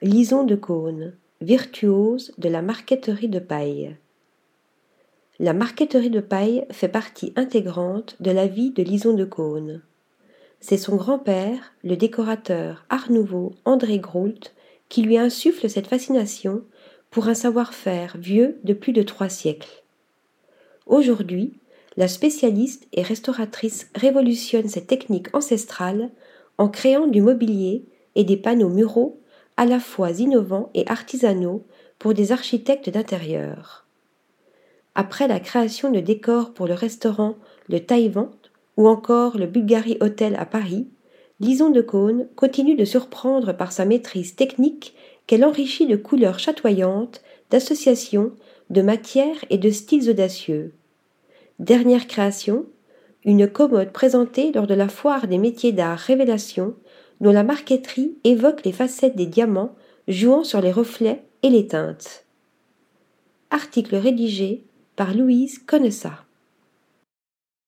Lison de Cône, virtuose de la marqueterie de paille. La marqueterie de paille fait partie intégrante de la vie de Lison de Cône. C'est son grand-père, le décorateur Art Nouveau André Groult, qui lui insuffle cette fascination pour un savoir-faire vieux de plus de trois siècles. Aujourd'hui, la spécialiste et restauratrice révolutionne cette technique ancestrale en créant du mobilier et des panneaux muraux à la fois innovants et artisanaux pour des architectes d'intérieur. Après la création de décors pour le restaurant Le Taïwan ou encore le Bulgari Hotel à Paris, Lison de Cône continue de surprendre par sa maîtrise technique qu'elle enrichit de couleurs chatoyantes, d'associations, de matières et de styles audacieux. Dernière création, une commode présentée lors de la foire des métiers d'art Révélation, dont la marqueterie évoque les facettes des diamants jouant sur les reflets et les teintes. Article rédigé par Louise Connessa.